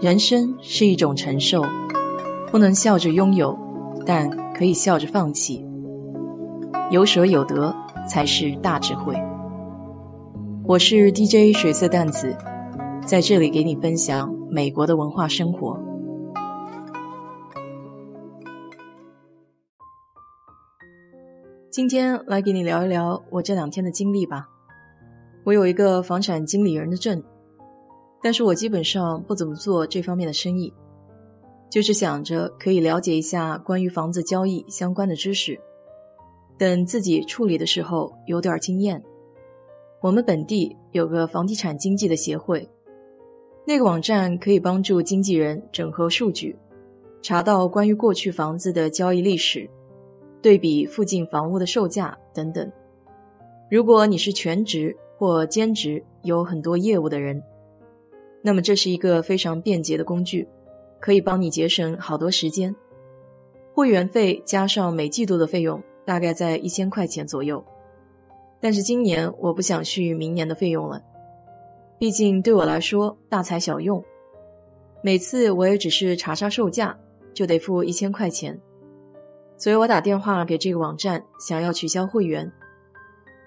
人生是一种承受，不能笑着拥有，但可以笑着放弃。有舍有得才是大智慧。我是 DJ 水色淡子，在这里给你分享美国的文化生活。今天来给你聊一聊我这两天的经历吧。我有一个房产经理人的证。但是我基本上不怎么做这方面的生意，就是想着可以了解一下关于房子交易相关的知识，等自己处理的时候有点经验。我们本地有个房地产经纪的协会，那个网站可以帮助经纪人整合数据，查到关于过去房子的交易历史，对比附近房屋的售价等等。如果你是全职或兼职，有很多业务的人。那么这是一个非常便捷的工具，可以帮你节省好多时间。会员费加上每季度的费用大概在一千块钱左右。但是今年我不想续明年的费用了，毕竟对我来说大材小用。每次我也只是查查售价就得付一千块钱，所以我打电话给这个网站想要取消会员。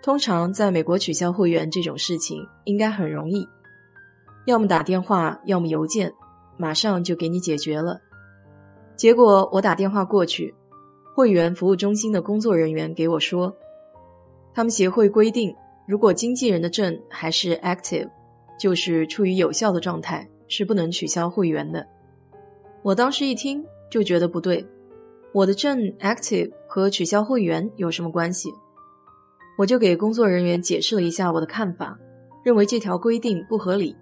通常在美国取消会员这种事情应该很容易。要么打电话，要么邮件，马上就给你解决了。结果我打电话过去，会员服务中心的工作人员给我说，他们协会规定，如果经纪人的证还是 active，就是处于有效的状态，是不能取消会员的。我当时一听就觉得不对，我的证 active 和取消会员有什么关系？我就给工作人员解释了一下我的看法，认为这条规定不合理。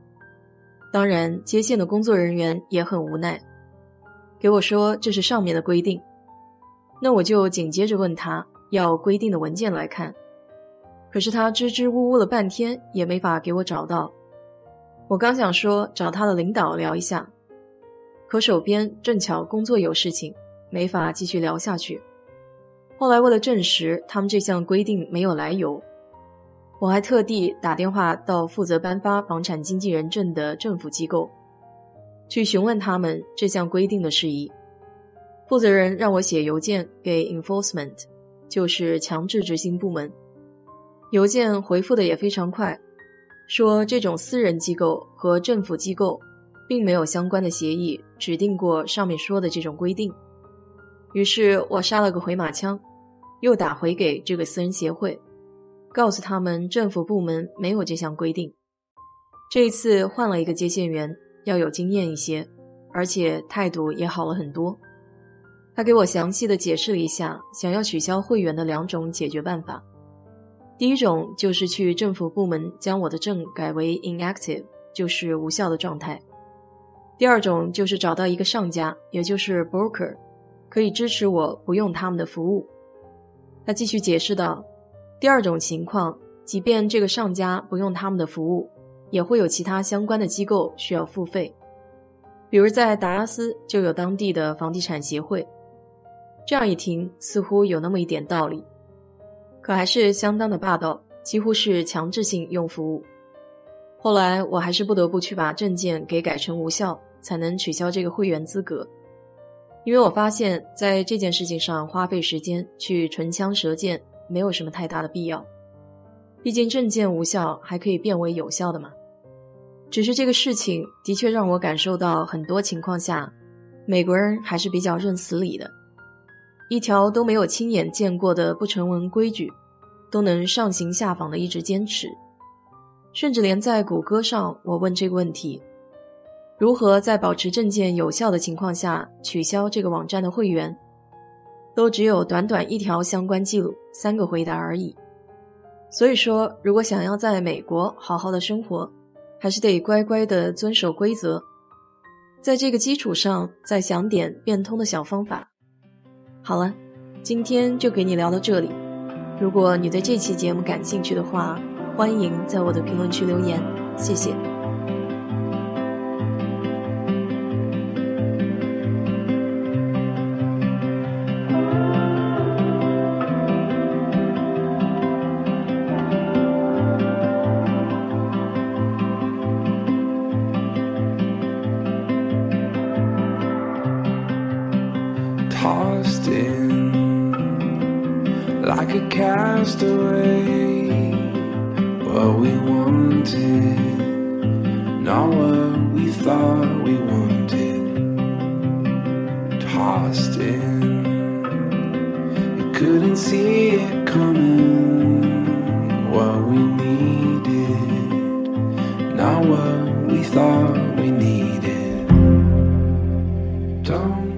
当然，接线的工作人员也很无奈，给我说这是上面的规定。那我就紧接着问他要规定的文件来看，可是他支支吾吾了半天也没法给我找到。我刚想说找他的领导聊一下，可手边正巧工作有事情，没法继续聊下去。后来为了证实他们这项规定没有来由。我还特地打电话到负责颁发房产经纪人证的政府机构，去询问他们这项规定的事宜。负责人让我写邮件给 enforcement，就是强制执行部门。邮件回复的也非常快，说这种私人机构和政府机构并没有相关的协议指定过上面说的这种规定。于是我杀了个回马枪，又打回给这个私人协会。告诉他们，政府部门没有这项规定。这一次换了一个接线员，要有经验一些，而且态度也好了很多。他给我详细的解释了一下想要取消会员的两种解决办法。第一种就是去政府部门将我的证改为 inactive，就是无效的状态。第二种就是找到一个上家，也就是 broker，可以支持我不用他们的服务。他继续解释道。第二种情况，即便这个上家不用他们的服务，也会有其他相关的机构需要付费。比如在达拉斯就有当地的房地产协会。这样一听，似乎有那么一点道理，可还是相当的霸道，几乎是强制性用服务。后来我还是不得不去把证件给改成无效，才能取消这个会员资格。因为我发现，在这件事情上花费时间去唇枪舌剑。没有什么太大的必要，毕竟证件无效还可以变为有效的嘛。只是这个事情的确让我感受到，很多情况下，美国人还是比较认死理的。一条都没有亲眼见过的不成文规矩，都能上行下访的一直坚持。甚至连在谷歌上，我问这个问题：如何在保持证件有效的情况下取消这个网站的会员？都只有短短一条相关记录，三个回答而已。所以说，如果想要在美国好好的生活，还是得乖乖的遵守规则。在这个基础上，再想点变通的小方法。好了，今天就给你聊到这里。如果你对这期节目感兴趣的话，欢迎在我的评论区留言，谢谢。Like a castaway. What we wanted, not what we thought we wanted. Tossed in, you couldn't see it coming. What we needed, not what we thought we needed. Don't.